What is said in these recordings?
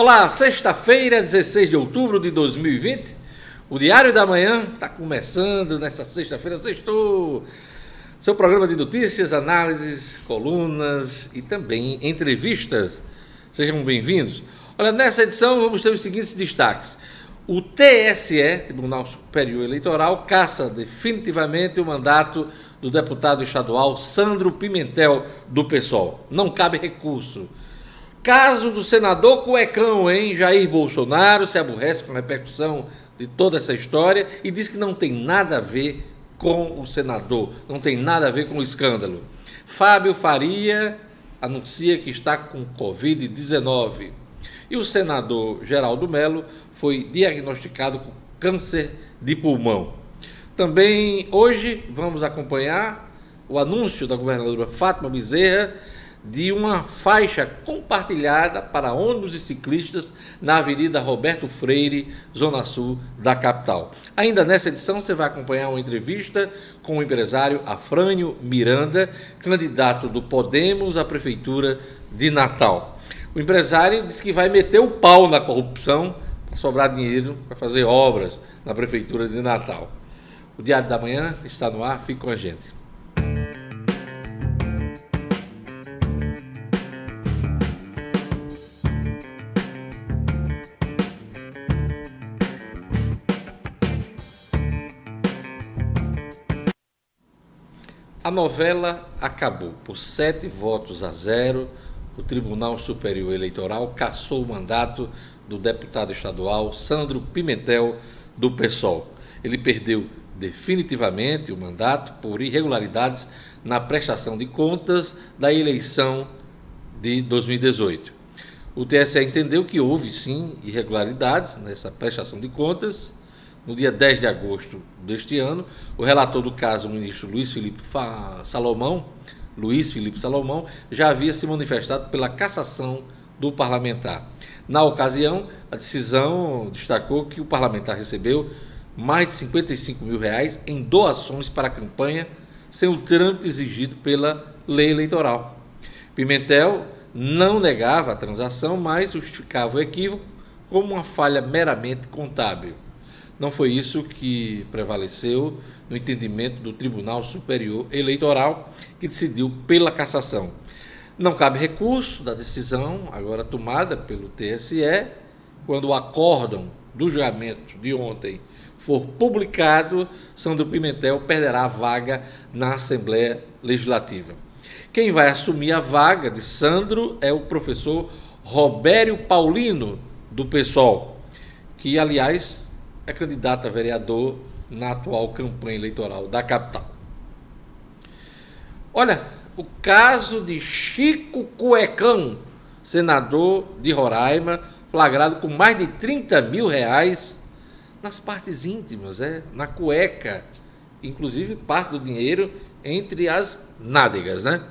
Olá, sexta-feira, 16 de outubro de 2020. O Diário da Manhã está começando nesta sexta-feira, sextou. Seu programa de notícias, análises, colunas e também entrevistas. Sejam bem-vindos. Olha, nessa edição vamos ter os seguintes destaques. O TSE, Tribunal Superior Eleitoral, caça definitivamente o mandato do deputado estadual Sandro Pimentel, do PSOL. Não cabe recurso. Caso do senador Cuecão, hein? Jair Bolsonaro se aborrece com a repercussão de toda essa história e diz que não tem nada a ver com o senador, não tem nada a ver com o escândalo. Fábio Faria anuncia que está com Covid-19. E o senador Geraldo Melo foi diagnosticado com câncer de pulmão. Também hoje vamos acompanhar o anúncio da governadora Fátima Bezerra de uma faixa compartilhada para ônibus e ciclistas na Avenida Roberto Freire, Zona Sul da capital. Ainda nessa edição você vai acompanhar uma entrevista com o empresário Afrânio Miranda, candidato do Podemos à Prefeitura de Natal. O empresário disse que vai meter o pau na corrupção para sobrar dinheiro para fazer obras na Prefeitura de Natal. O Diário da Manhã está no ar, fique com a gente. A novela acabou. Por sete votos a zero, o Tribunal Superior Eleitoral cassou o mandato do deputado estadual Sandro Pimentel, do PSOL. Ele perdeu definitivamente o mandato por irregularidades na prestação de contas da eleição de 2018. O TSE entendeu que houve sim irregularidades nessa prestação de contas no dia 10 de agosto deste ano, o relator do caso, o ministro Luiz Felipe Salomão, Luiz Felipe Salomão, já havia se manifestado pela cassação do parlamentar. Na ocasião, a decisão destacou que o parlamentar recebeu mais de 55 mil reais em doações para a campanha, sem o trâmite exigido pela lei eleitoral. Pimentel não negava a transação, mas justificava o equívoco como uma falha meramente contábil. Não foi isso que prevaleceu no entendimento do Tribunal Superior Eleitoral, que decidiu pela cassação. Não cabe recurso da decisão agora tomada pelo TSE, quando o acórdão do julgamento de ontem for publicado, Sandro Pimentel perderá a vaga na Assembleia Legislativa. Quem vai assumir a vaga de Sandro é o professor Robério Paulino, do PSOL, que, aliás, é candidato a vereador na atual campanha eleitoral da capital. Olha, o caso de Chico Cuecão, senador de Roraima, flagrado com mais de 30 mil reais nas partes íntimas, é, na cueca, inclusive parte do dinheiro entre as nádegas, né?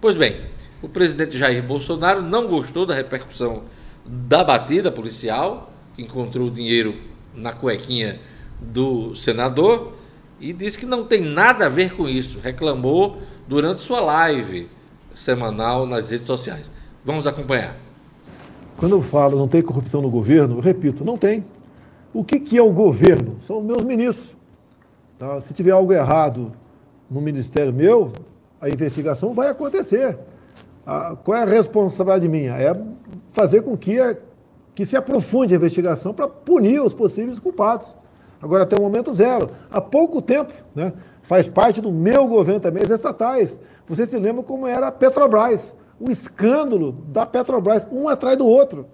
Pois bem, o presidente Jair Bolsonaro não gostou da repercussão da batida policial, que encontrou o dinheiro na cuequinha do senador e disse que não tem nada a ver com isso. Reclamou durante sua live semanal nas redes sociais. Vamos acompanhar. Quando eu falo não tem corrupção no governo, eu repito, não tem. O que, que é o governo? São meus ministros. Tá? Se tiver algo errado no ministério meu, a investigação vai acontecer. Ah, qual é a responsabilidade minha? É fazer com que a que se aprofunde a investigação para punir os possíveis culpados. Agora, até o momento, zero. Há pouco tempo, né, faz parte do meu governo também, as estatais. Você se lembra como era a Petrobras, o escândalo da Petrobras, um atrás do outro.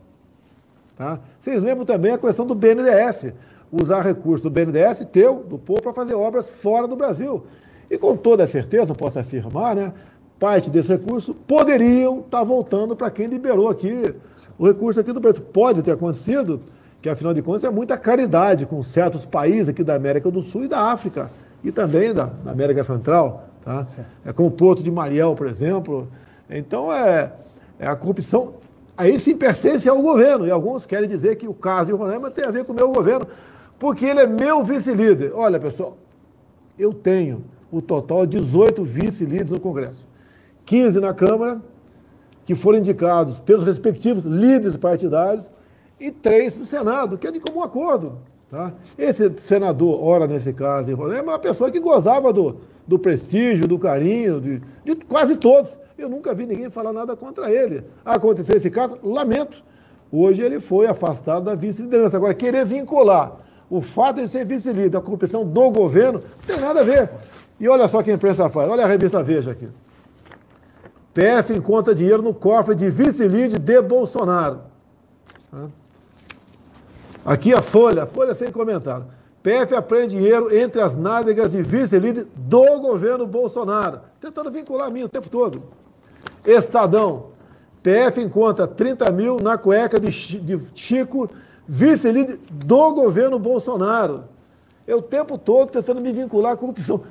Tá? Vocês lembram também a questão do BNDES, usar recurso do BNDES, teu, do povo, para fazer obras fora do Brasil. E com toda certeza, posso afirmar, né, parte desse recurso poderiam estar tá voltando para quem liberou aqui o recurso aqui do Brasil. Pode ter acontecido, que afinal de contas é muita caridade com certos países aqui da América do Sul e da África, e também da, América Central. Tá? É como o Porto de Mariel, por exemplo. Então, é, é a corrupção. Aí sim pertence ao governo, e alguns querem dizer que o caso de Roraima tem a ver com o meu governo, porque ele é meu vice-líder. Olha, pessoal, eu tenho o total de 18 vice-líderes no Congresso. 15 na Câmara, que foram indicados pelos respectivos líderes partidários, e três no Senado, que é de comum acordo. Tá? Esse senador, ora nesse caso, é uma pessoa que gozava do, do prestígio, do carinho, de, de, quase todos. Eu nunca vi ninguém falar nada contra ele. Aconteceu esse caso, lamento. Hoje ele foi afastado da vice-liderança. Agora, querer vincular o fato de ser vice-líder à corrupção do governo, não tem nada a ver. E olha só o que a imprensa faz. Olha a revista Veja aqui. PF encontra dinheiro no cofre de vice-líder de Bolsonaro. Aqui a Folha, Folha sem comentário. PF apreende dinheiro entre as nádegas de vice-líder do governo Bolsonaro. Tentando vincular a mim o tempo todo. Estadão. PF encontra 30 mil na cueca de Chico, vice-líder do governo Bolsonaro. Eu o tempo todo tentando me vincular à corrupção.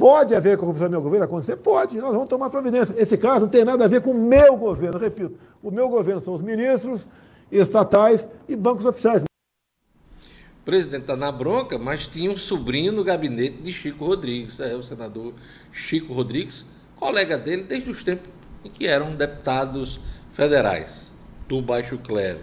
Pode haver corrupção no meu governo acontecer? Pode, nós vamos tomar providência. Esse caso não tem nada a ver com o meu governo, repito. O meu governo são os ministros, estatais e bancos oficiais. O presidente está na bronca, mas tinha um sobrinho no gabinete de Chico Rodrigues, é o senador Chico Rodrigues, colega dele desde os tempos em que eram deputados federais do Baixo Clero.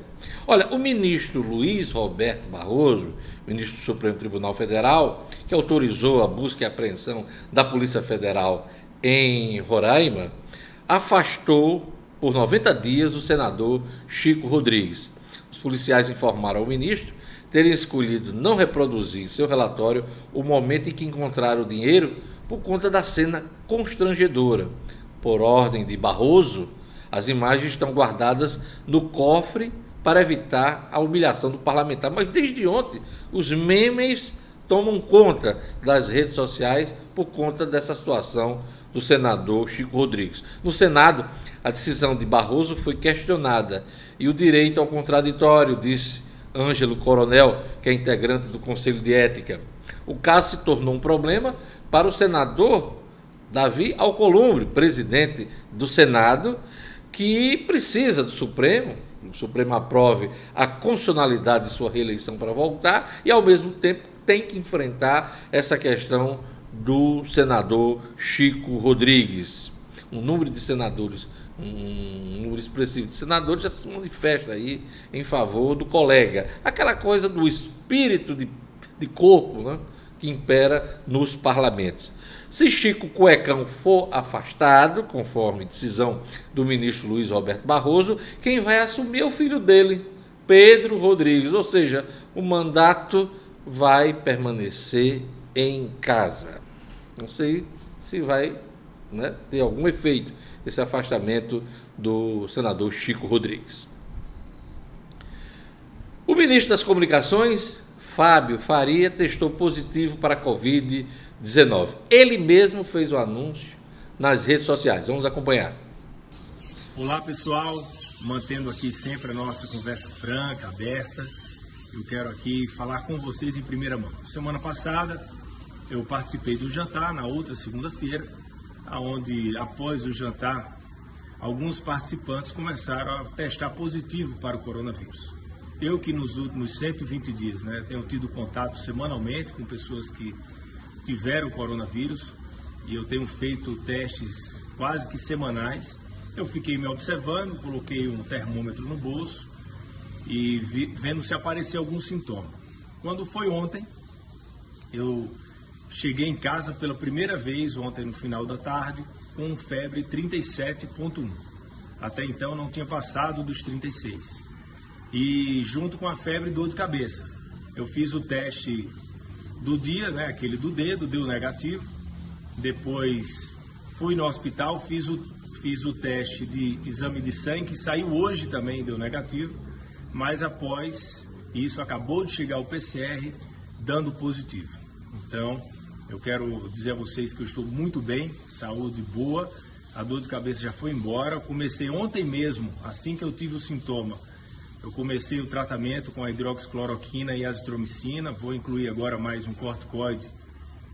Olha, o ministro Luiz Roberto Barroso, ministro do Supremo Tribunal Federal, que autorizou a busca e apreensão da Polícia Federal em Roraima, afastou por 90 dias o senador Chico Rodrigues. Os policiais informaram ao ministro terem escolhido não reproduzir em seu relatório o momento em que encontraram o dinheiro por conta da cena constrangedora. Por ordem de Barroso, as imagens estão guardadas no cofre para evitar a humilhação do parlamentar. Mas desde ontem, os memes tomam conta das redes sociais por conta dessa situação do senador Chico Rodrigues. No Senado, a decisão de Barroso foi questionada e o direito ao contraditório, disse Ângelo Coronel, que é integrante do Conselho de Ética. O caso se tornou um problema para o senador Davi Alcolumbre, presidente do Senado, que precisa do Supremo, o Supremo aprove a constitucionalidade de sua reeleição para voltar e, ao mesmo tempo, tem que enfrentar essa questão do senador Chico Rodrigues. Um número de senadores um número expressivo de senadores já se manifesta aí em favor do colega. Aquela coisa do espírito de, de corpo né, que impera nos parlamentos. Se Chico Cuecão for afastado, conforme decisão do ministro Luiz Roberto Barroso, quem vai assumir é o filho dele, Pedro Rodrigues. Ou seja, o mandato vai permanecer em casa. Não sei se vai né, ter algum efeito esse afastamento do senador Chico Rodrigues. O ministro das Comunicações, Fábio Faria, testou positivo para a Covid-19. Ele mesmo fez o anúncio nas redes sociais. Vamos acompanhar. Olá, pessoal. Mantendo aqui sempre a nossa conversa franca, aberta. Eu quero aqui falar com vocês em primeira mão. Semana passada eu participei do jantar, na outra segunda-feira, onde após o jantar, alguns participantes começaram a testar positivo para o coronavírus. Eu que nos últimos 120 dias né, tenho tido contato semanalmente com pessoas que tiveram coronavírus e eu tenho feito testes quase que semanais. Eu fiquei me observando, coloquei um termômetro no bolso e vi, vendo se aparecia algum sintoma. Quando foi ontem, eu Cheguei em casa pela primeira vez ontem no final da tarde com febre 37.1. Até então não tinha passado dos 36. E junto com a febre dor de cabeça. Eu fiz o teste do dia, né, aquele do dedo, deu negativo. Depois fui no hospital, fiz o, fiz o teste de exame de sangue, que saiu hoje também, deu negativo. Mas após isso acabou de chegar o PCR dando positivo. Então, eu quero dizer a vocês que eu estou muito bem, saúde boa, a dor de cabeça já foi embora. Eu comecei ontem mesmo, assim que eu tive o sintoma, eu comecei o tratamento com a hidroxicloroquina e azitromicina, vou incluir agora mais um corticoide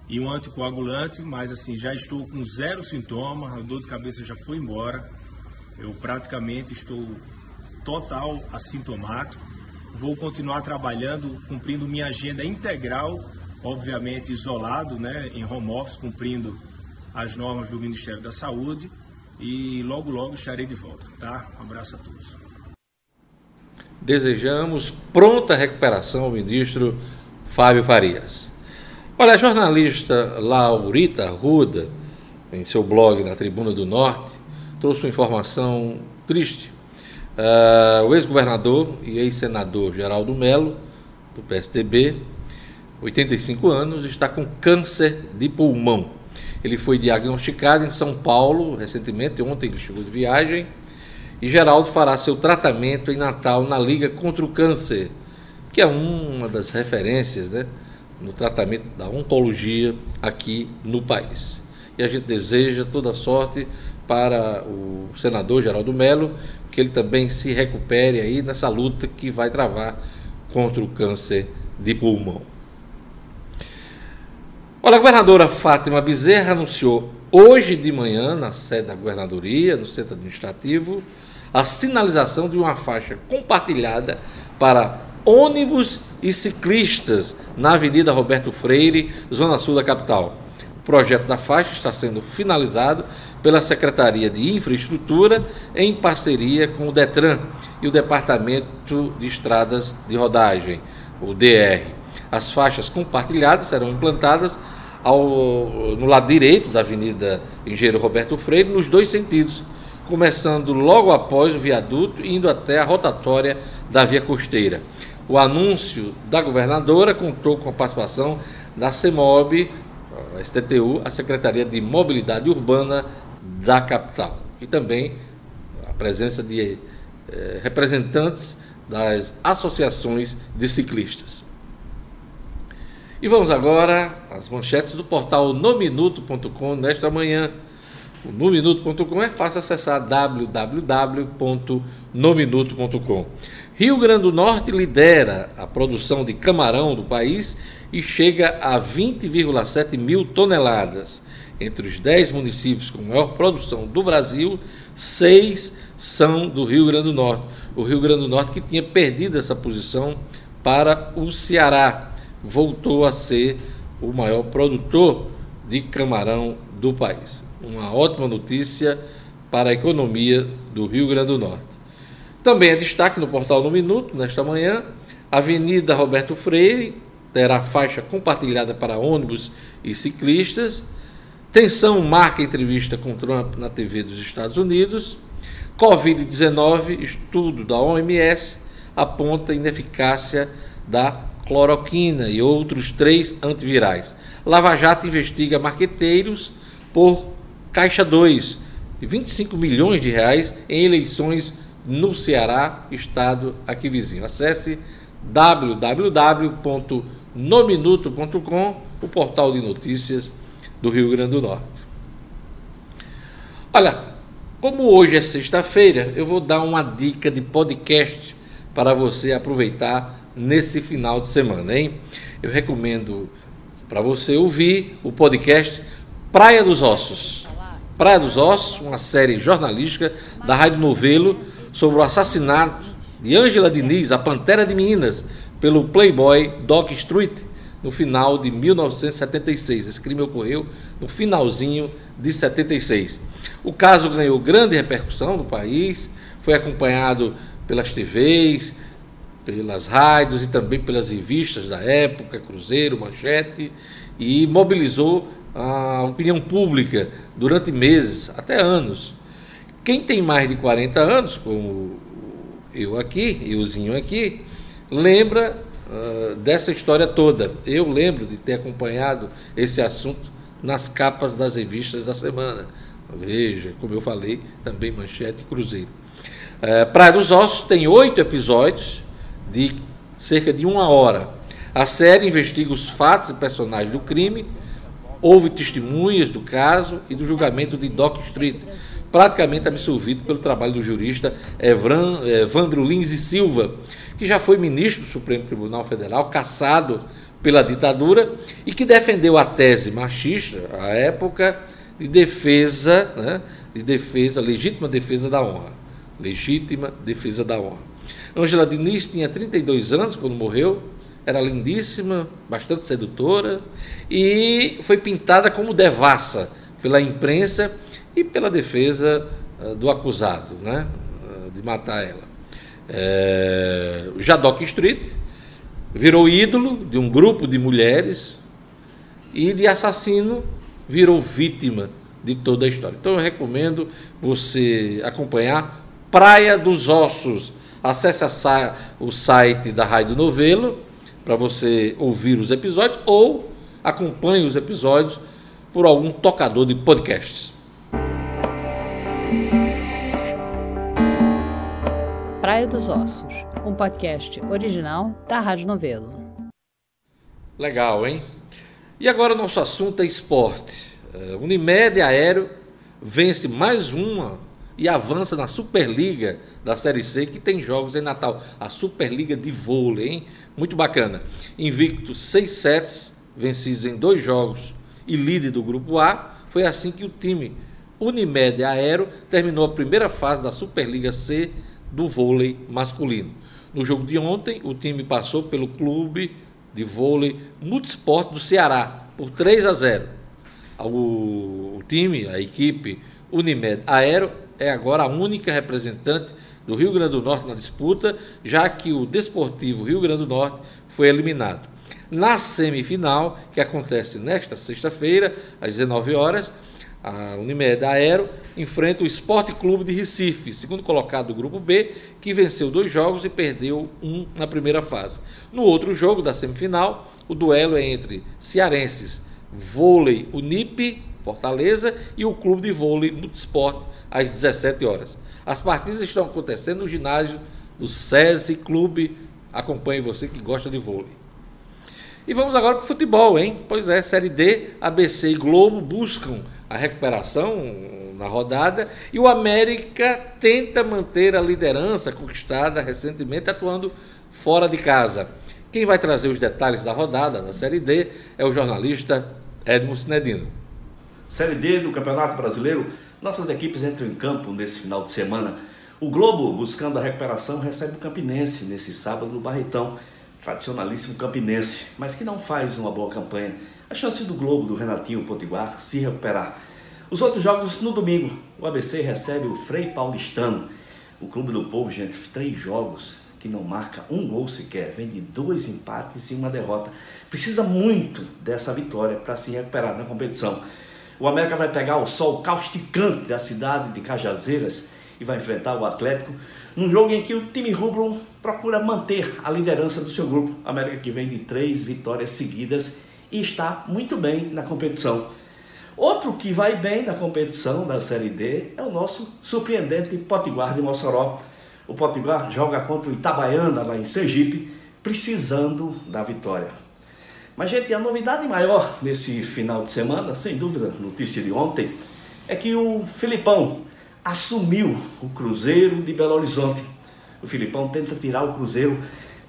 e um anticoagulante, mas assim, já estou com zero sintoma, a dor de cabeça já foi embora. Eu praticamente estou total assintomático. Vou continuar trabalhando, cumprindo minha agenda integral obviamente isolado, né, em home office, cumprindo as normas do Ministério da Saúde. e logo, logo estarei de volta, tá? Um abraço a todos. Desejamos pronta recuperação ao ministro Fábio Farias. Olha, a jornalista Laurita Ruda, em seu blog na Tribuna do Norte, trouxe uma informação triste. Uh, o ex-governador e ex-senador Geraldo Melo, do PSDB, 85 anos, está com câncer de pulmão. Ele foi diagnosticado em São Paulo recentemente, ontem ele chegou de viagem, e Geraldo fará seu tratamento em Natal na Liga contra o Câncer, que é uma das referências né, no tratamento da oncologia aqui no país. E a gente deseja toda sorte para o senador Geraldo Melo, que ele também se recupere aí nessa luta que vai travar contra o câncer de pulmão. Olha, a governadora Fátima Bezerra anunciou hoje de manhã, na sede da governadoria, no centro administrativo, a sinalização de uma faixa compartilhada para ônibus e ciclistas na Avenida Roberto Freire, zona sul da capital. O projeto da faixa está sendo finalizado pela Secretaria de Infraestrutura em parceria com o Detran e o Departamento de Estradas de Rodagem, o DR. As faixas compartilhadas serão implantadas ao, no lado direito da Avenida Engenheiro Roberto Freire, nos dois sentidos, começando logo após o viaduto e indo até a rotatória da via costeira. O anúncio da governadora contou com a participação da CEMOB, a STTU, a Secretaria de Mobilidade Urbana da capital, e também a presença de eh, representantes das associações de ciclistas. E vamos agora às manchetes do portal nominuto.com nesta manhã. O nominuto.com é fácil acessar www.nominuto.com. Rio Grande do Norte lidera a produção de camarão do país e chega a 20,7 mil toneladas. Entre os 10 municípios com maior produção do Brasil, seis são do Rio Grande do Norte. O Rio Grande do Norte que tinha perdido essa posição para o Ceará voltou a ser o maior produtor de camarão do país. Uma ótima notícia para a economia do Rio Grande do Norte. Também é destaque no portal No Minuto, nesta manhã, Avenida Roberto Freire terá faixa compartilhada para ônibus e ciclistas. Tensão marca entrevista com Trump na TV dos Estados Unidos. Covid-19, estudo da OMS aponta ineficácia da cloroquina e outros três antivirais. Lava Jato investiga marqueteiros por Caixa 2 de 25 milhões de reais em eleições no Ceará, estado aqui vizinho. Acesse www.nominuto.com, o portal de notícias do Rio Grande do Norte. Olha, como hoje é sexta-feira, eu vou dar uma dica de podcast para você aproveitar nesse final de semana, hein? Eu recomendo para você ouvir o podcast Praia dos Ossos. Praia dos Ossos, uma série jornalística da Rádio Novelo sobre o assassinato de Ângela Diniz, a Pantera de Minas, pelo playboy Doc Street no final de 1976. Esse crime ocorreu no finalzinho de 76. O caso ganhou grande repercussão no país, foi acompanhado pelas TVs, pelas rádios e também pelas revistas da época, Cruzeiro, Manchete, e mobilizou a opinião pública durante meses, até anos. Quem tem mais de 40 anos, como eu aqui, euzinho aqui, lembra uh, dessa história toda. Eu lembro de ter acompanhado esse assunto nas capas das revistas da semana. Veja, como eu falei, também Manchete e Cruzeiro. Uh, Praia dos Ossos tem oito episódios, de cerca de uma hora. A série investiga os fatos e personagens do crime, houve testemunhas do caso e do julgamento de Doc Street, praticamente absolvido pelo trabalho do jurista Evran, Evandro Lins e Silva, que já foi ministro do Supremo Tribunal Federal, caçado pela ditadura e que defendeu a tese machista, à época, de defesa, né, de defesa, legítima defesa da honra. Legítima defesa da honra. Angela Diniz tinha 32 anos quando morreu, era lindíssima, bastante sedutora e foi pintada como devassa pela imprensa e pela defesa uh, do acusado, né? Uh, de matar ela. É, Jadok Street virou ídolo de um grupo de mulheres e de assassino virou vítima de toda a história. Então eu recomendo você acompanhar Praia dos Ossos. Acesse o site da Rádio Novelo para você ouvir os episódios ou acompanhe os episódios por algum tocador de podcasts. Praia dos Ossos, um podcast original da Rádio Novelo. Legal, hein? E agora o nosso assunto é esporte. Uh, Unimed Aéreo vence mais uma e avança na Superliga da Série C, que tem jogos em Natal. A Superliga de vôlei, hein? Muito bacana. Invicto 6 sets, vencidos em dois jogos e líder do Grupo A. Foi assim que o time Unimed Aero terminou a primeira fase da Superliga C do vôlei masculino. No jogo de ontem, o time passou pelo clube de vôlei Multisport do Ceará por 3 a 0. O, o time, a equipe Unimed Aero é agora a única representante do Rio Grande do Norte na disputa, já que o Desportivo Rio Grande do Norte foi eliminado. Na semifinal, que acontece nesta sexta-feira, às 19 horas, a Unimed Aero enfrenta o Esporte Clube de Recife, segundo colocado do grupo B, que venceu dois jogos e perdeu um na primeira fase. No outro jogo da semifinal, o duelo é entre cearenses Vôlei Unip Fortaleza e o Clube de Vôlei Multisport às 17 horas. As partidas estão acontecendo no ginásio do SESI Clube. Acompanhe você que gosta de vôlei. E vamos agora para o futebol, hein? Pois é, Série D, ABC e Globo buscam a recuperação na rodada e o América tenta manter a liderança conquistada recentemente atuando fora de casa. Quem vai trazer os detalhes da rodada da Série D é o jornalista Edmo Sinedino. Série D do Campeonato Brasileiro, nossas equipes entram em campo nesse final de semana. O Globo, buscando a recuperação, recebe o Campinense nesse sábado no Barretão, tradicionalíssimo Campinense, mas que não faz uma boa campanha. A chance do Globo, do Renatinho Potiguar, se recuperar. Os outros jogos no domingo. O ABC recebe o Frei Paulistano. O Clube do Povo, gente, três jogos que não marca um gol sequer, vem de dois empates e uma derrota. Precisa muito dessa vitória para se recuperar na competição. O América vai pegar o sol causticante da cidade de Cajazeiras e vai enfrentar o Atlético num jogo em que o time rubro procura manter a liderança do seu grupo. América que vem de três vitórias seguidas e está muito bem na competição. Outro que vai bem na competição da Série D é o nosso surpreendente Potiguar de Mossoró. O Potiguar joga contra o Itabaiana lá em Sergipe, precisando da vitória. Mas, gente, a novidade maior nesse final de semana, sem dúvida, notícia de ontem, é que o Filipão assumiu o Cruzeiro de Belo Horizonte. O Filipão tenta tirar o Cruzeiro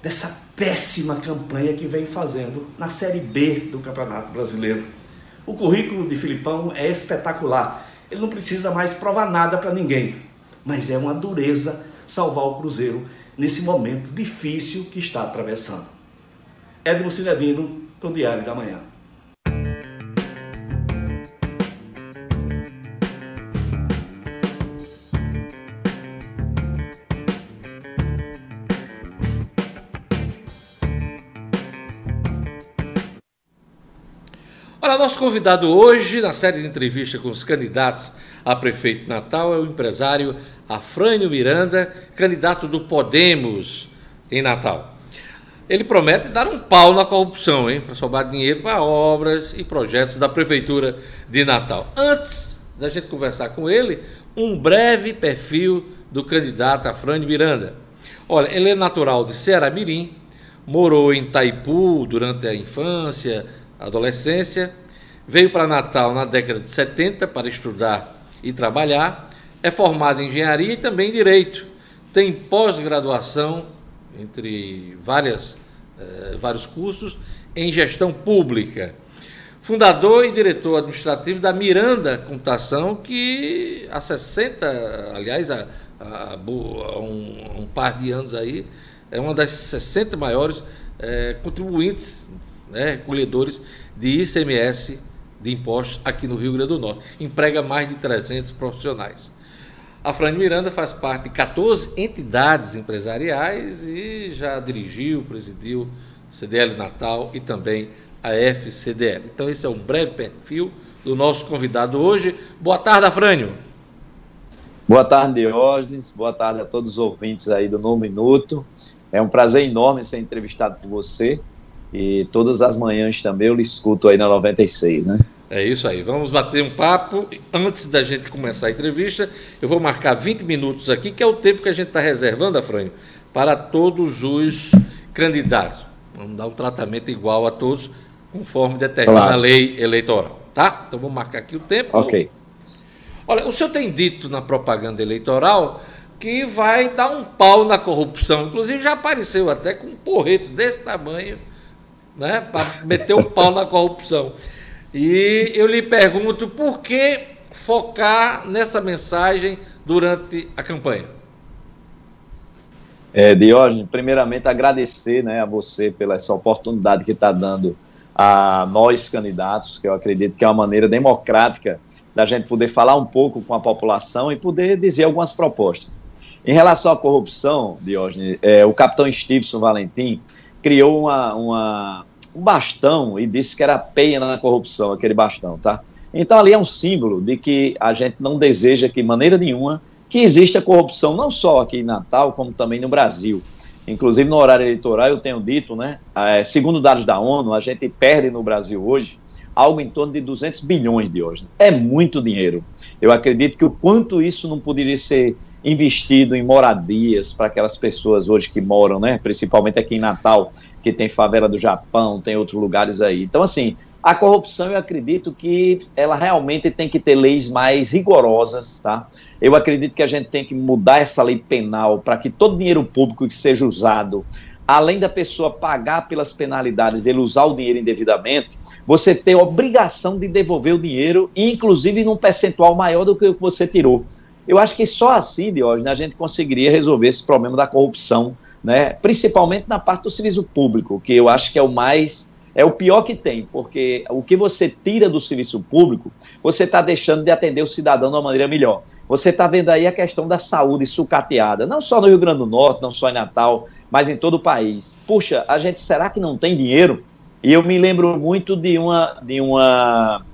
dessa péssima campanha que vem fazendo na Série B do Campeonato Brasileiro. O currículo de Filipão é espetacular. Ele não precisa mais provar nada para ninguém. Mas é uma dureza salvar o Cruzeiro nesse momento difícil que está atravessando. Edmo Cinedino, para o Diário da Manhã. Olha, nosso convidado hoje, na série de entrevistas com os candidatos a prefeito de Natal, é o empresário Afrânio Miranda, candidato do Podemos em Natal. Ele promete dar um pau na corrupção, hein? Para sobrar dinheiro para obras e projetos da Prefeitura de Natal. Antes da gente conversar com ele, um breve perfil do candidato Afrânio Miranda. Olha, ele é natural de Ceará Mirim, morou em Taipu durante a infância, adolescência, veio para Natal na década de 70 para estudar e trabalhar, é formado em engenharia e também em direito. Tem pós-graduação entre várias, eh, vários cursos em gestão pública. Fundador e diretor administrativo da Miranda Computação, que há 60, aliás, há, há, um, um, par de anos aí, é uma das 60 maiores eh, contribuintes, né, colhedores de ICMS de impostos aqui no Rio Grande do Norte. Emprega mais de 300 profissionais. A Frane Miranda faz parte de 14 entidades empresariais e já dirigiu, presidiu CDL Natal e também a FCDL. Então, esse é um breve perfil do nosso convidado hoje. Boa tarde, Afrânio. Boa tarde, Diógenes. Boa tarde a todos os ouvintes aí do No Minuto. É um prazer enorme ser entrevistado por você. E todas as manhãs também eu lhe escuto aí na 96, né? É isso aí. Vamos bater um papo. Antes da gente começar a entrevista, eu vou marcar 20 minutos aqui, que é o tempo que a gente está reservando, Afrânio, para todos os candidatos. Vamos dar um tratamento igual a todos, conforme determina claro. a lei eleitoral, tá? Então vamos marcar aqui o tempo. Ok. Olha, o senhor tem dito na propaganda eleitoral que vai dar um pau na corrupção. Inclusive já apareceu até com um porrete desse tamanho, né, para meter um pau na corrupção. E eu lhe pergunto por que focar nessa mensagem durante a campanha? É, Diógenes, primeiramente agradecer né, a você pela essa oportunidade que está dando a nós candidatos, que eu acredito que é uma maneira democrática da gente poder falar um pouco com a população e poder dizer algumas propostas. Em relação à corrupção, Diógenes, é, o capitão Stevenson Valentim criou uma, uma, um bastão e disse que era pena na corrupção, aquele bastão, tá? Então ali é um símbolo de que a gente não deseja que, de maneira nenhuma, que exista corrupção não só aqui em Natal, como também no Brasil. Inclusive no horário eleitoral, eu tenho dito, né? É, segundo dados da ONU, a gente perde no Brasil hoje algo em torno de 200 bilhões de hoje. É muito dinheiro. Eu acredito que o quanto isso não poderia ser investido em moradias para aquelas pessoas hoje que moram, né, principalmente aqui em Natal, que tem favela do Japão, tem outros lugares aí. Então, assim, a corrupção eu acredito que ela realmente tem que ter leis mais rigorosas, tá? Eu acredito que a gente tem que mudar essa lei penal para que todo dinheiro público que seja usado além da pessoa pagar pelas penalidades dele usar o dinheiro indevidamente, você tem obrigação de devolver o dinheiro, inclusive num percentual maior do que o que você tirou. Eu acho que só assim, Diógenes, a gente conseguiria resolver esse problema da corrupção, né? principalmente na parte do serviço público, que eu acho que é o mais é o pior que tem, porque o que você tira do serviço público, você está deixando de atender o cidadão de uma maneira melhor. Você está vendo aí a questão da saúde sucateada, não só no Rio Grande do Norte, não só em Natal, mas em todo o país. Puxa, a gente será que não tem dinheiro? E eu me lembro muito de uma, de uma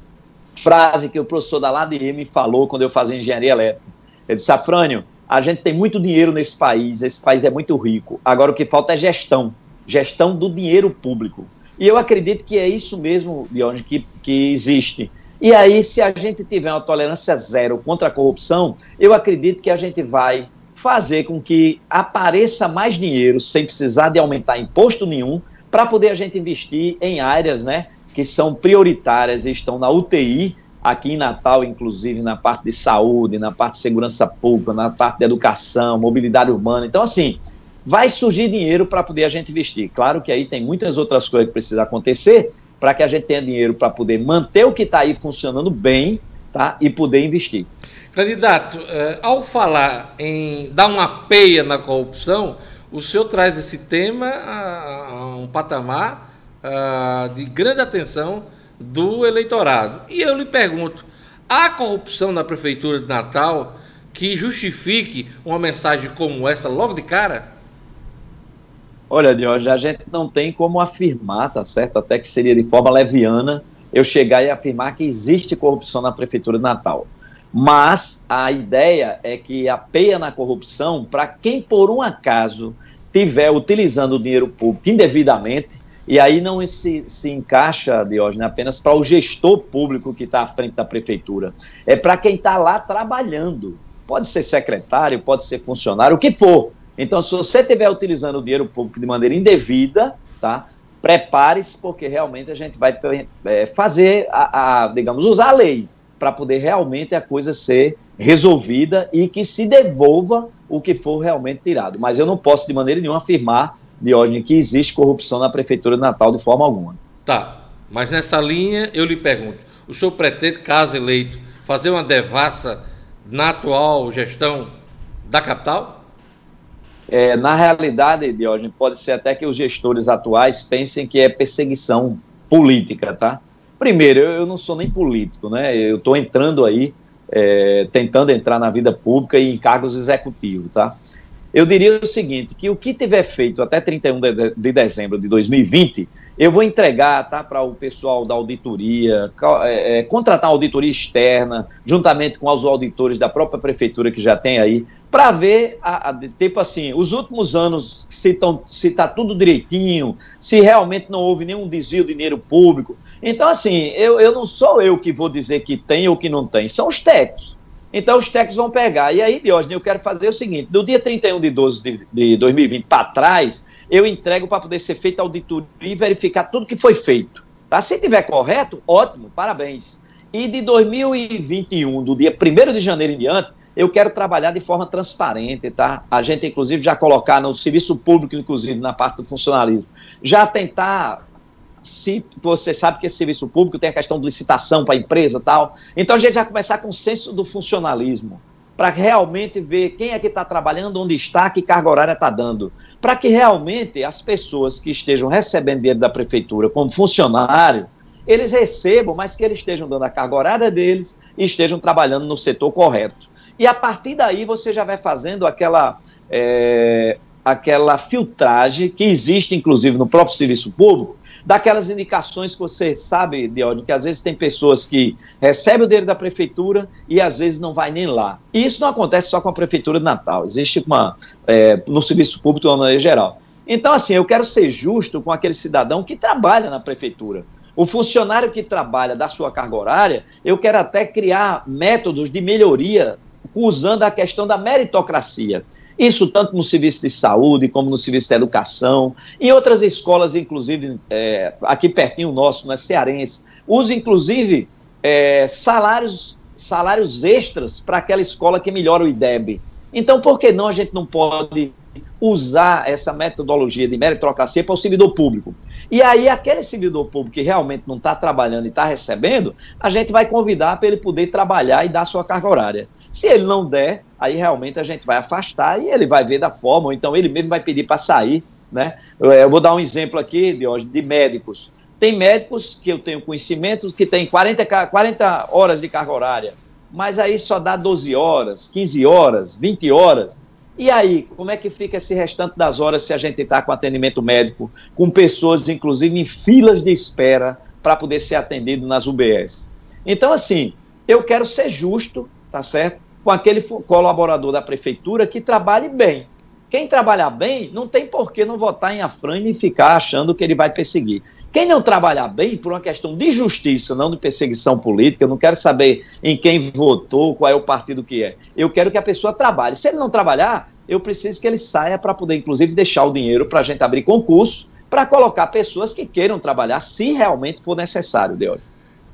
frase que o professor da LADM falou quando eu fazia engenharia elétrica. Ele disse, Safrânio, a gente tem muito dinheiro nesse país, esse país é muito rico. Agora o que falta é gestão, gestão do dinheiro público. E eu acredito que é isso mesmo, Diogo, que, que existe. E aí, se a gente tiver uma tolerância zero contra a corrupção, eu acredito que a gente vai fazer com que apareça mais dinheiro sem precisar de aumentar imposto nenhum, para poder a gente investir em áreas né, que são prioritárias e estão na UTI, aqui em Natal, inclusive na parte de saúde, na parte de segurança pública, na parte de educação, mobilidade urbana. Então, assim, vai surgir dinheiro para poder a gente investir. Claro que aí tem muitas outras coisas que precisam acontecer para que a gente tenha dinheiro para poder manter o que está aí funcionando bem tá? e poder investir. Candidato, eh, ao falar em dar uma peia na corrupção, o senhor traz esse tema a, um patamar de grande atenção do eleitorado. E eu lhe pergunto: há corrupção na Prefeitura de Natal que justifique uma mensagem como essa logo de cara? Olha, Diogo, a gente não tem como afirmar, tá certo? Até que seria de forma leviana eu chegar e afirmar que existe corrupção na Prefeitura de Natal. Mas a ideia é que a peia na corrupção, para quem por um acaso tiver utilizando o dinheiro público indevidamente, e aí não se, se encaixa, Diógenes, apenas para o gestor público que está à frente da prefeitura. É para quem está lá trabalhando. Pode ser secretário, pode ser funcionário, o que for. Então, se você estiver utilizando o dinheiro público de maneira indevida, tá? Prepare-se, porque realmente a gente vai é, fazer, a, a, digamos, usar a lei para poder realmente a coisa ser resolvida e que se devolva o que for realmente tirado. Mas eu não posso, de maneira nenhuma, afirmar, Diógenes, que existe corrupção na Prefeitura de Natal de forma alguma. Tá, mas nessa linha eu lhe pergunto: o senhor pretende, caso eleito, fazer uma devassa na atual gestão da capital? É, na realidade, Diógenes, pode ser até que os gestores atuais pensem que é perseguição política, tá? Primeiro, eu não sou nem político, né? Eu estou entrando aí, é, tentando entrar na vida pública e em cargos executivos, tá? Eu diria o seguinte, que o que tiver feito até 31 de, de dezembro de 2020, eu vou entregar tá, para o pessoal da auditoria, é, é, contratar auditoria externa, juntamente com os auditores da própria prefeitura que já tem aí, para ver, a, a, tipo assim, os últimos anos, se está tá tudo direitinho, se realmente não houve nenhum desvio de dinheiro público. Então, assim, eu, eu não sou eu que vou dizer que tem ou que não tem, são os técnicos. Então, os técnicos vão pegar. E aí, Diógenes, eu quero fazer o seguinte: do dia 31 de 12 de, de 2020 para trás, eu entrego para poder ser feita auditoria e verificar tudo que foi feito. Tá? Se tiver correto, ótimo, parabéns. E de 2021, do dia 1 de janeiro em diante, eu quero trabalhar de forma transparente, tá? A gente, inclusive, já colocar no serviço público, inclusive, na parte do funcionalismo, já tentar. Se você sabe que esse serviço público tem a questão de licitação para a empresa tal, então a gente já começar com o senso do funcionalismo, para realmente ver quem é que está trabalhando, onde está, que carga horária está dando. Para que realmente as pessoas que estejam recebendo dinheiro da prefeitura como funcionário, eles recebam, mas que eles estejam dando a carga horária deles e estejam trabalhando no setor correto. E a partir daí você já vai fazendo aquela, é, aquela filtragem que existe, inclusive, no próprio serviço público, daquelas indicações que você sabe, Diódio, que às vezes tem pessoas que recebem o dinheiro da prefeitura e às vezes não vai nem lá. E isso não acontece só com a prefeitura de Natal, existe uma é, no serviço público de maneira geral. Então, assim, eu quero ser justo com aquele cidadão que trabalha na prefeitura. O funcionário que trabalha da sua carga horária, eu quero até criar métodos de melhoria usando a questão da meritocracia. Isso tanto no serviço de saúde, como no serviço de educação, em outras escolas, inclusive, é, aqui pertinho nosso, né, cearense, usa inclusive é, salários, salários extras para aquela escola que melhora o IDEB. Então, por que não a gente não pode usar essa metodologia de meritocracia para o servidor público? E aí, aquele servidor público que realmente não está trabalhando e está recebendo, a gente vai convidar para ele poder trabalhar e dar sua carga horária. Se ele não der, aí realmente a gente vai afastar e ele vai ver da forma, ou então ele mesmo vai pedir para sair, né? Eu vou dar um exemplo aqui, de, hoje, de médicos. Tem médicos que eu tenho conhecimento que tem 40, 40 horas de carga horária, mas aí só dá 12 horas, 15 horas, 20 horas. E aí, como é que fica esse restante das horas se a gente está com atendimento médico, com pessoas, inclusive, em filas de espera para poder ser atendido nas UBS? Então, assim, eu quero ser justo tá certo? Com aquele colaborador da prefeitura que trabalhe bem. Quem trabalhar bem, não tem por que não votar em Afrânio e ficar achando que ele vai perseguir. Quem não trabalhar bem, por uma questão de justiça, não de perseguição política, eu não quero saber em quem votou, qual é o partido que é. Eu quero que a pessoa trabalhe. Se ele não trabalhar, eu preciso que ele saia para poder, inclusive, deixar o dinheiro para a gente abrir concurso para colocar pessoas que queiram trabalhar, se realmente for necessário, Deolio.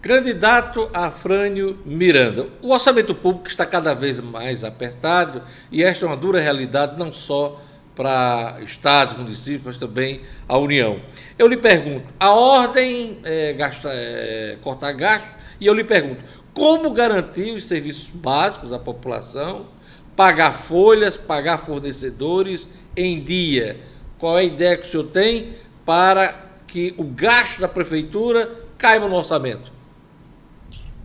Candidato Afrânio Miranda. O orçamento público está cada vez mais apertado e esta é uma dura realidade não só para estados, municípios, mas também a União. Eu lhe pergunto, a ordem é, gasta, é, cortar gastos, e eu lhe pergunto, como garantir os serviços básicos à população, pagar folhas, pagar fornecedores em dia? Qual é a ideia que o senhor tem para que o gasto da prefeitura caiba no orçamento?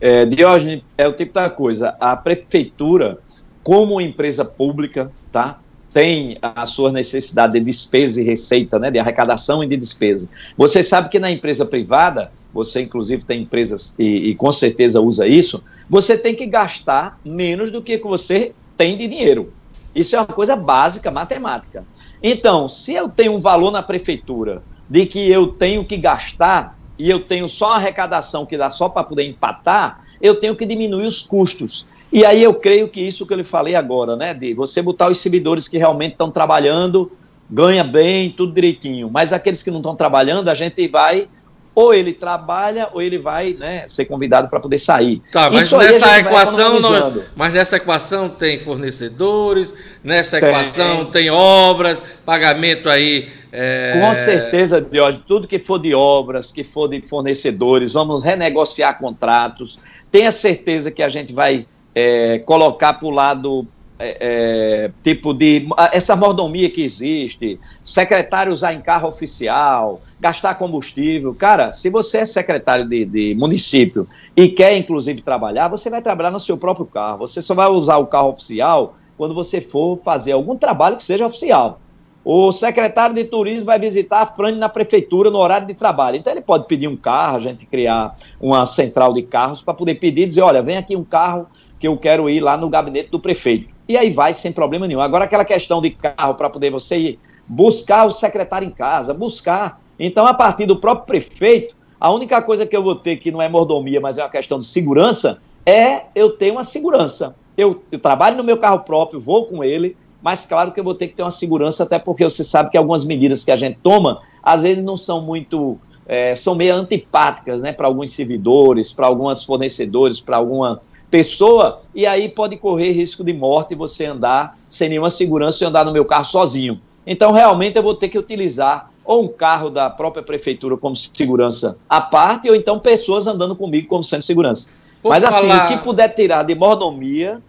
É, Diógenes, é o tipo da coisa. A prefeitura, como empresa pública, tá? tem a sua necessidade de despesa e receita, né, de arrecadação e de despesa. Você sabe que na empresa privada, você inclusive tem empresas e, e, com certeza usa isso, você tem que gastar menos do que você tem de dinheiro. Isso é uma coisa básica, matemática. Então, se eu tenho um valor na prefeitura de que eu tenho que gastar e eu tenho só a arrecadação que dá só para poder empatar, eu tenho que diminuir os custos. E aí eu creio que isso que eu lhe falei agora, né, de você botar os servidores que realmente estão trabalhando, ganha bem, tudo direitinho, mas aqueles que não estão trabalhando, a gente vai ou ele trabalha ou ele vai né, ser convidado para poder sair. Tá, mas Isso nessa equação, não, mas nessa equação tem fornecedores, nessa tem, equação tem obras, pagamento aí. É... Com certeza, Diógenes, tudo que for de obras, que for de fornecedores, vamos renegociar contratos. Tenha certeza que a gente vai é, colocar para o lado é, é, tipo de essa mordomia que existe, secretário usar em carro oficial, gastar combustível. Cara, se você é secretário de, de, município e quer, inclusive, trabalhar, você vai trabalhar no seu próprio carro. Você só vai usar o carro oficial quando você for fazer algum trabalho que seja oficial. O secretário de turismo vai visitar a Frane na prefeitura no horário de trabalho. Então ele pode pedir um carro, a gente criar uma central de carros para poder pedir dizer, olha, vem aqui um carro que eu quero ir lá no gabinete do prefeito. E aí vai sem problema nenhum. Agora aquela questão de carro para poder você ir buscar o secretário em casa, buscar. Então, a partir do próprio prefeito, a única coisa que eu vou ter que não é mordomia, mas é uma questão de segurança, é eu ter uma segurança. Eu, eu trabalho no meu carro próprio, vou com ele, mas claro que eu vou ter que ter uma segurança, até porque você sabe que algumas medidas que a gente toma, às vezes não são muito, é, são meio antipáticas, né, para alguns servidores, para alguns fornecedores, para alguma pessoa, e aí pode correr risco de morte você andar sem nenhuma segurança e andar no meu carro sozinho. Então, realmente, eu vou ter que utilizar ou um carro da própria prefeitura como segurança à parte, ou então pessoas andando comigo como sendo segurança. Por Mas, assim, falar... assim, o que puder tirar de mordomia,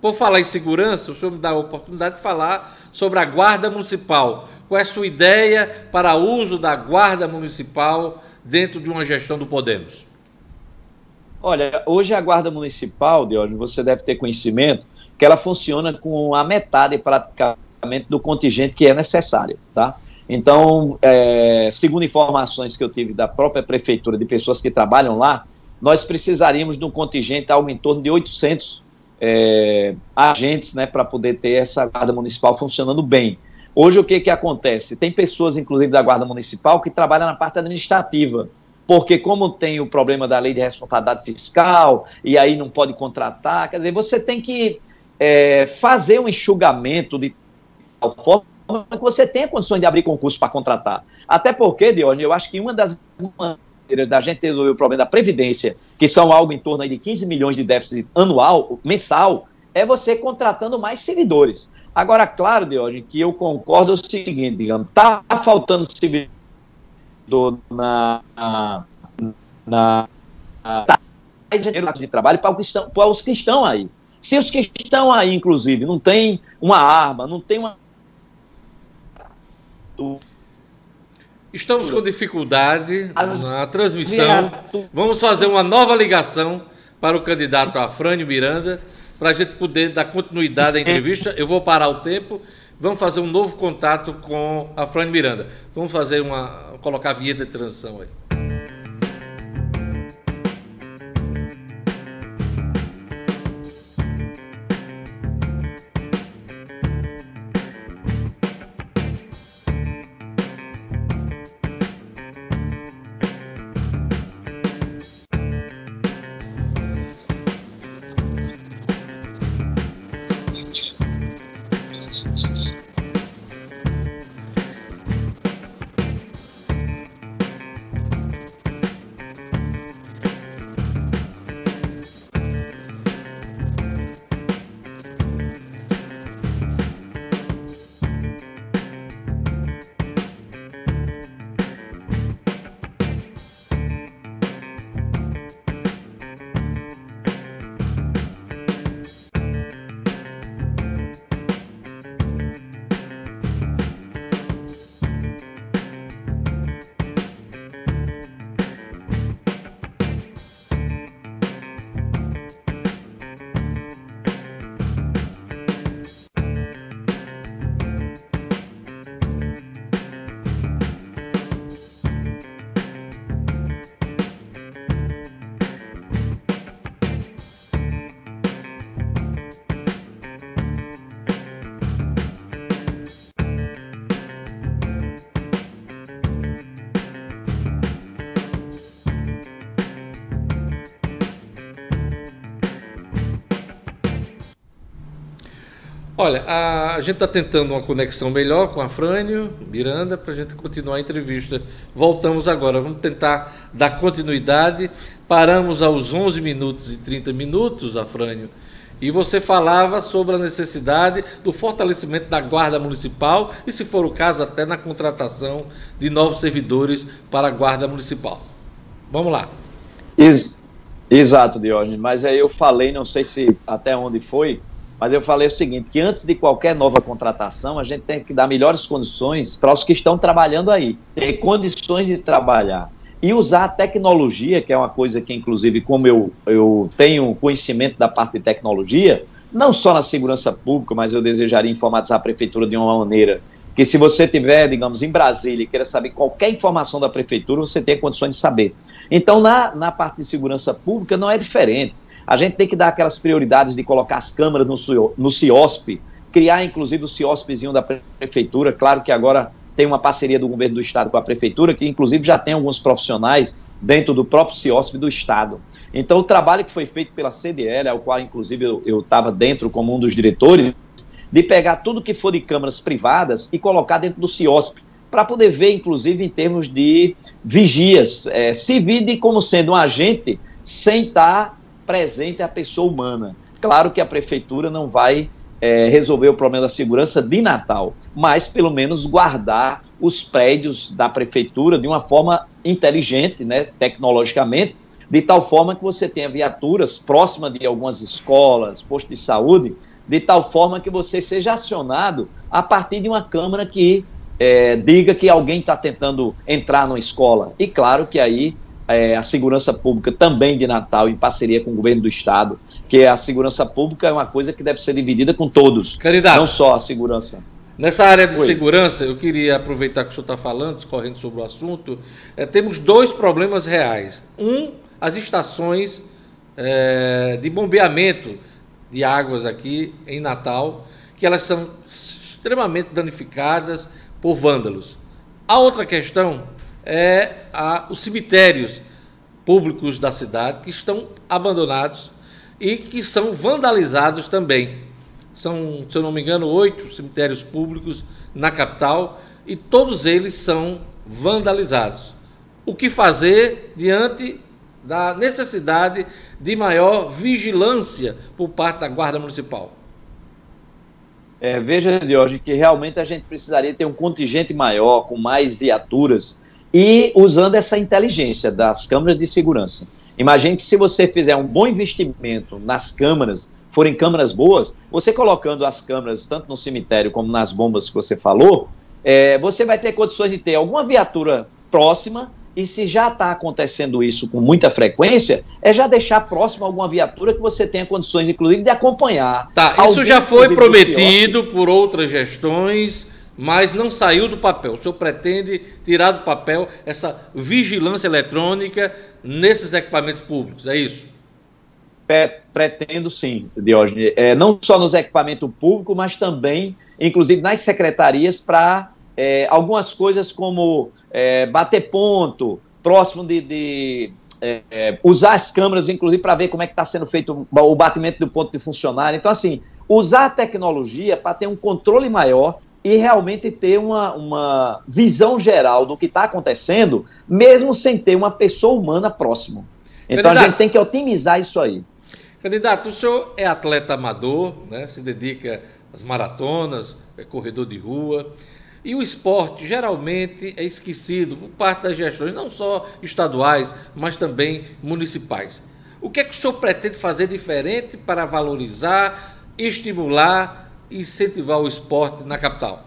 por falar em segurança, o senhor me dá a oportunidade de falar sobre a Guarda Municipal. Qual é a sua ideia para o uso da Guarda Municipal dentro de uma gestão do Podemos? Olha, hoje a Guarda Municipal, Diógenes, você deve ter conhecimento, que ela funciona com a metade praticamente do contingente que é necessário, tá? Então, é, segundo informações que eu tive da própria prefeitura, de pessoas que trabalham lá, nós precisaríamos de um contingente algo em torno de 800 é, agentes né, para poder ter essa guarda municipal funcionando bem. Hoje, o que, que acontece? Tem pessoas, inclusive da Guarda Municipal, que trabalham na parte administrativa, porque, como tem o problema da lei de responsabilidade fiscal, e aí não pode contratar, quer dizer, você tem que é, fazer um enxugamento de tal forma que você tenha condições de abrir concurso para contratar. Até porque, Dione, eu acho que uma das da gente resolver o problema da Previdência, que são algo em torno de 15 milhões de déficit anual, mensal, é você contratando mais servidores. Agora, claro, Diógenes, que eu concordo é o seguinte, digamos, tá faltando servidor na, na, na, na de trabalho para para os que estão aí. Se os que estão aí, inclusive, não tem uma arma, não tem uma Estamos com dificuldade na transmissão. Vamos fazer uma nova ligação para o candidato Afrânio Miranda, para a gente poder dar continuidade à entrevista. Eu vou parar o tempo. Vamos fazer um novo contato com a Afrânio Miranda. Vamos fazer uma. colocar a vinheta de transição aí. Olha, a, a gente está tentando uma conexão melhor com a Frânio Miranda para a gente continuar a entrevista. Voltamos agora, vamos tentar dar continuidade. Paramos aos 11 minutos e 30 minutos, Afrânio, e você falava sobre a necessidade do fortalecimento da Guarda Municipal e, se for o caso, até na contratação de novos servidores para a Guarda Municipal. Vamos lá. Ex exato, Diógenes, mas aí eu falei, não sei se até onde foi, mas eu falei o seguinte, que antes de qualquer nova contratação, a gente tem que dar melhores condições para os que estão trabalhando aí, ter condições de trabalhar e usar a tecnologia, que é uma coisa que, inclusive, como eu, eu tenho conhecimento da parte de tecnologia, não só na segurança pública, mas eu desejaria informatizar a prefeitura de uma maneira que, se você tiver, digamos, em Brasília e queira saber qualquer informação da prefeitura, você tenha condições de saber. Então, na, na parte de segurança pública, não é diferente. A gente tem que dar aquelas prioridades de colocar as câmeras no, no CIOSP, criar, inclusive, o CIOSPzinho da prefeitura. Claro que agora tem uma parceria do governo do estado com a prefeitura, que inclusive já tem alguns profissionais dentro do próprio CIOSP do estado. Então, o trabalho que foi feito pela CDL, ao qual inclusive eu estava dentro como um dos diretores, de pegar tudo que for de câmaras privadas e colocar dentro do CIOSP, para poder ver, inclusive, em termos de vigias, é, se vide como sendo um agente sem estar presente a pessoa humana. Claro que a prefeitura não vai é, resolver o problema da segurança de Natal, mas pelo menos guardar os prédios da prefeitura de uma forma inteligente, né, tecnologicamente, de tal forma que você tenha viaturas próximas de algumas escolas, postos de saúde, de tal forma que você seja acionado a partir de uma câmara que é, diga que alguém está tentando entrar numa escola. E claro que aí é, a segurança pública também de Natal, em parceria com o governo do estado, que a segurança pública é uma coisa que deve ser dividida com todos, Candidato, não só a segurança. Nessa área de Oi. segurança, eu queria aproveitar que o senhor está falando, discorrendo sobre o assunto, é, temos dois problemas reais. Um, as estações é, de bombeamento de águas aqui em Natal, que elas são extremamente danificadas por vândalos. A outra questão é a, os cemitérios públicos da cidade que estão abandonados e que são vandalizados também. São, se eu não me engano, oito cemitérios públicos na capital e todos eles são vandalizados. O que fazer diante da necessidade de maior vigilância por parte da Guarda Municipal? É, veja, Jorge, que realmente a gente precisaria ter um contingente maior, com mais viaturas, e usando essa inteligência das câmeras de segurança. Imagine que se você fizer um bom investimento nas câmeras, forem câmeras boas, você colocando as câmeras tanto no cemitério como nas bombas que você falou, é, você vai ter condições de ter alguma viatura próxima e se já está acontecendo isso com muita frequência, é já deixar próximo alguma viatura que você tenha condições, inclusive, de acompanhar. Tá, isso já foi prometido por outras gestões mas não saiu do papel. O senhor pretende tirar do papel essa vigilância eletrônica nesses equipamentos públicos, é isso? Pretendo sim, Diógenes. É, não só nos equipamentos públicos, mas também, inclusive, nas secretarias, para é, algumas coisas como é, bater ponto, próximo de, de é, é usar as câmeras, inclusive, para ver como é que está sendo feito o batimento do ponto de funcionário. Então, assim, usar a tecnologia para ter um controle maior e realmente ter uma, uma visão geral do que está acontecendo, mesmo sem ter uma pessoa humana próximo. Então Candidato, a gente tem que otimizar isso aí. Candidato, o senhor é atleta amador, né? se dedica às maratonas, é corredor de rua. E o esporte geralmente é esquecido por parte das gestões, não só estaduais, mas também municipais. O que é que o senhor pretende fazer diferente para valorizar, estimular incentivar o esporte na capital?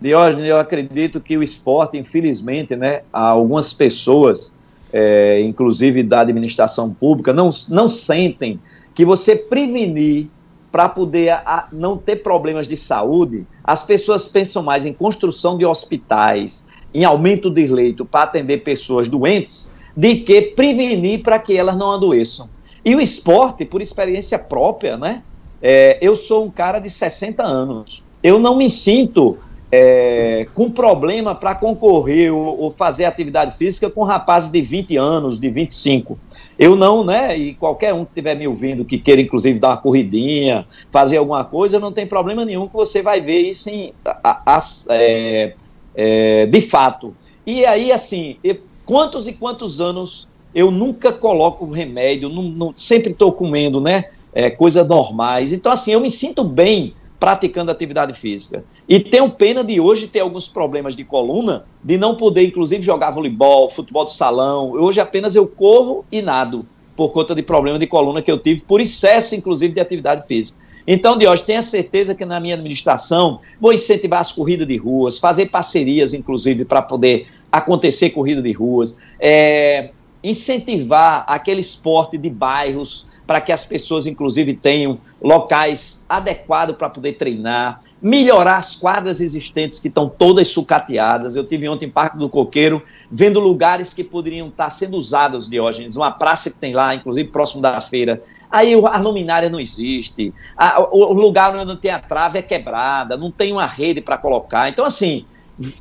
Diógenes, eu acredito que o esporte, infelizmente, né, algumas pessoas, é, inclusive da administração pública, não, não sentem que você prevenir para poder a, não ter problemas de saúde, as pessoas pensam mais em construção de hospitais, em aumento de leito para atender pessoas doentes, de que prevenir para que elas não adoeçam. E o esporte, por experiência própria, né, é, eu sou um cara de 60 anos. Eu não me sinto é, com problema para concorrer ou, ou, fazer atividade física com rapazes de 20 anos, de 25. Eu não, né? E qualquer um que estiver me ouvindo, que queira inclusive dar uma corridinha, fazer alguma coisa, não tem problema nenhum que você vai ver isso em, a, a, é, é, de fato. E aí, assim, quantos e quantos anos eu nunca coloco remédio, não, não, sempre estou comendo, né? É, coisas normais. Então, assim, eu me sinto bem praticando atividade física. E tenho pena de hoje ter alguns problemas de coluna, de não poder, inclusive, jogar voleibol, futebol de salão. Hoje apenas eu corro e nado, por conta de problema de coluna que eu tive, por excesso, inclusive, de atividade física. Então, Diógenes, tenha certeza que na minha administração vou incentivar as corridas de ruas, fazer parcerias, inclusive, para poder acontecer corrida de ruas, é, incentivar aquele esporte de bairros para que as pessoas, inclusive, tenham locais adequados para poder treinar, melhorar as quadras existentes que estão todas sucateadas. Eu tive ontem em Parque do Coqueiro, vendo lugares que poderiam estar sendo usados, Diógenes, uma praça que tem lá, inclusive próximo da feira, Aí a luminária não existe, a, o lugar onde não tem a trave é quebrada, não tem uma rede para colocar. Então, assim,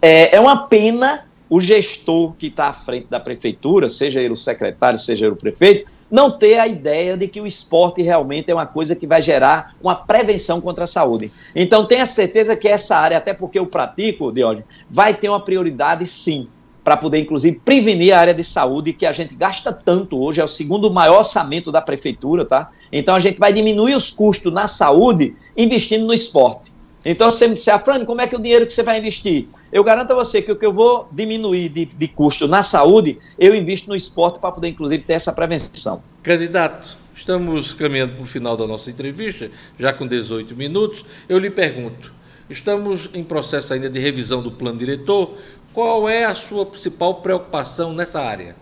é, é uma pena o gestor que está à frente da prefeitura, seja ele o secretário, seja ele o prefeito, não ter a ideia de que o esporte realmente é uma coisa que vai gerar uma prevenção contra a saúde. Então tenha certeza que essa área, até porque eu pratico, Diógenes, vai ter uma prioridade sim para poder, inclusive, prevenir a área de saúde que a gente gasta tanto hoje, é o segundo maior orçamento da prefeitura, tá? Então a gente vai diminuir os custos na saúde investindo no esporte. Então você me disse, Afrani, como é que o dinheiro que você vai investir? Eu garanto a você que o que eu vou diminuir de, de custo na saúde, eu invisto no esporte para poder, inclusive, ter essa prevenção. Candidato, estamos caminhando para o final da nossa entrevista, já com 18 minutos. Eu lhe pergunto, estamos em processo ainda de revisão do plano diretor. Qual é a sua principal preocupação nessa área?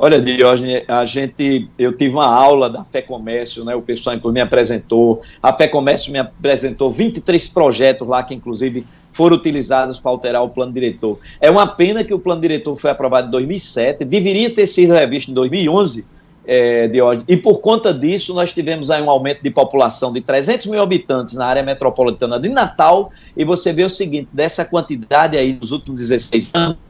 Olha, Diógenes, a gente, eu tive uma aula da Fé Comércio, né? O pessoal inclusive me apresentou. A Fé Comércio me apresentou 23 projetos lá que inclusive foram utilizados para alterar o plano diretor. É uma pena que o plano diretor foi aprovado em 2007, deveria ter sido revisto em 2011, é, Diógenes, e por conta disso nós tivemos aí um aumento de população de 300 mil habitantes na área metropolitana de Natal, e você vê o seguinte, dessa quantidade aí nos últimos 16 anos,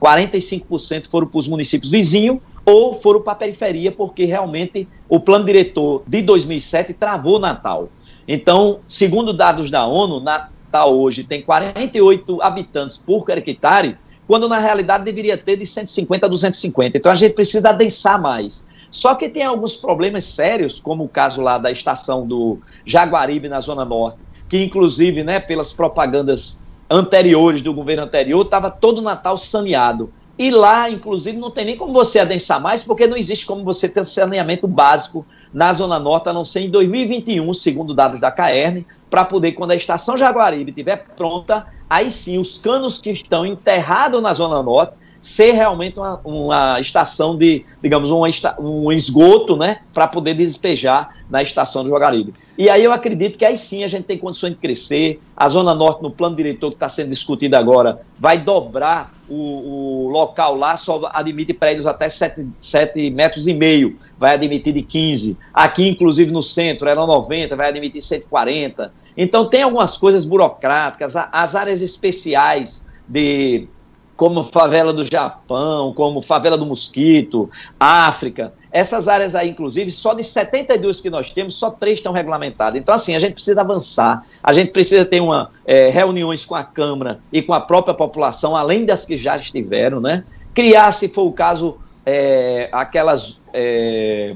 45% foram para os municípios vizinhos ou foram para a periferia, porque realmente o plano diretor de 2007 travou Natal. Então, segundo dados da ONU, Natal hoje tem 48 habitantes por hectare, quando na realidade deveria ter de 150 a 250. Então a gente precisa adensar mais. Só que tem alguns problemas sérios, como o caso lá da estação do Jaguaribe, na Zona Norte, que inclusive, né, pelas propagandas anteriores do governo anterior, estava todo Natal saneado. E lá, inclusive, não tem nem como você adensar mais, porque não existe como você ter saneamento básico na Zona Norte, a não ser em 2021, segundo dados da Caerne, para poder, quando a estação Jaguaribe estiver pronta, aí sim os canos que estão enterrados na Zona Norte ser realmente uma, uma estação de, digamos, uma, um esgoto, né, para poder despejar na estação do Jogaribe. E aí eu acredito que aí sim a gente tem condições de crescer. A Zona Norte, no plano diretor que está sendo discutido agora, vai dobrar o, o, local lá, só admite prédios até 7, 7 metros e meio, vai admitir de 15. Aqui, inclusive, no centro, era 90, vai admitir 140. Então tem algumas coisas burocráticas, as áreas especiais de como favela do Japão, como favela do Mosquito, África. Essas áreas aí, inclusive, só de 72 que nós temos, só três estão regulamentadas. Então, assim, a gente precisa avançar, a gente precisa ter uma, é, reuniões com a Câmara e com a própria população, além das que já estiveram, né? Criar, se for o caso, é, aquelas. É,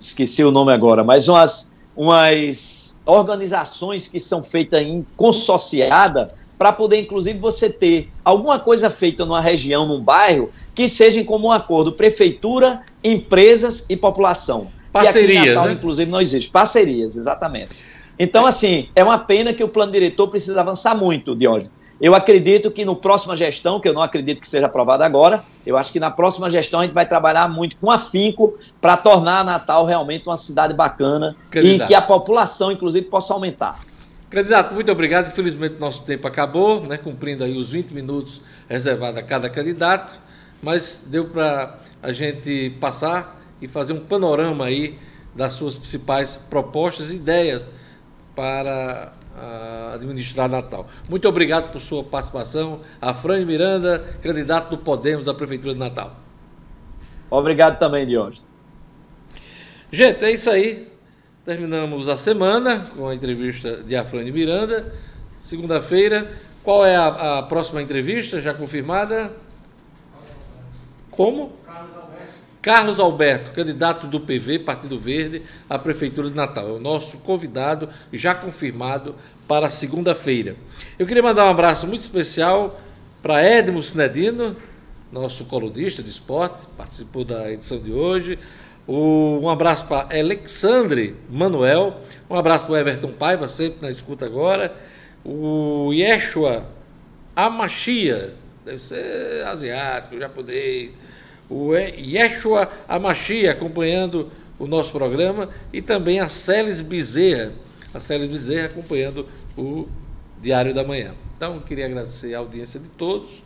esqueci o nome agora, mas umas, umas organizações que são feitas em consociada para poder, inclusive, você ter alguma coisa feita numa região, num bairro, que seja em comum acordo prefeitura, empresas e população. Parcerias, e Natal, né? inclusive, não existe. Parcerias, exatamente. Então, assim, é uma pena que o plano diretor precisa avançar muito, Diógenes. Eu acredito que no próxima gestão, que eu não acredito que seja aprovada agora, eu acho que na próxima gestão a gente vai trabalhar muito com afinco para tornar Natal realmente uma cidade bacana Candidato. e que a população, inclusive, possa aumentar. Candidato, muito obrigado. Infelizmente, nosso tempo acabou, né, cumprindo aí os 20 minutos reservados a cada candidato, mas deu para a gente passar e fazer um panorama aí das suas principais propostas e ideias para uh, administrar Natal. Muito obrigado por sua participação. A Fran Miranda, candidato do Podemos à Prefeitura de Natal. Obrigado também, Diógenes. Gente, é isso aí. Terminamos a semana com a entrevista de Afrânio Miranda. Segunda-feira, qual é a, a, próxima entrevista já confirmada? Como? Carlos Alberto. Carlos Alberto, candidato do PV, Partido Verde, à Prefeitura de Natal. É o nosso convidado, já confirmado para segunda-feira. Eu queria mandar um abraço muito especial para Edmo Sinedino, nosso colunista de esporte, participou da edição de hoje. Um abraço para Alexandre Manuel, um abraço para Everton Paiva, sempre na escuta agora. O Yeshua Amachia, deve ser asiático, japonês. O Yeshua Amachia acompanhando o nosso programa e também a Celes Bezerra, a Celes Bezerra acompanhando o Diário da Manhã. Então, queria agradecer a audiência de todos.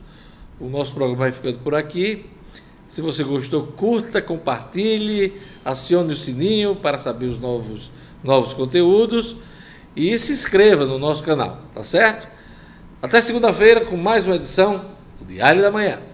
O nosso programa vai ficando por aqui. Se você gostou, curta, compartilhe, acione o sininho para saber os novos, novos conteúdos e se inscreva no nosso canal, tá certo? Até segunda-feira com mais uma edição do Diário da Manhã.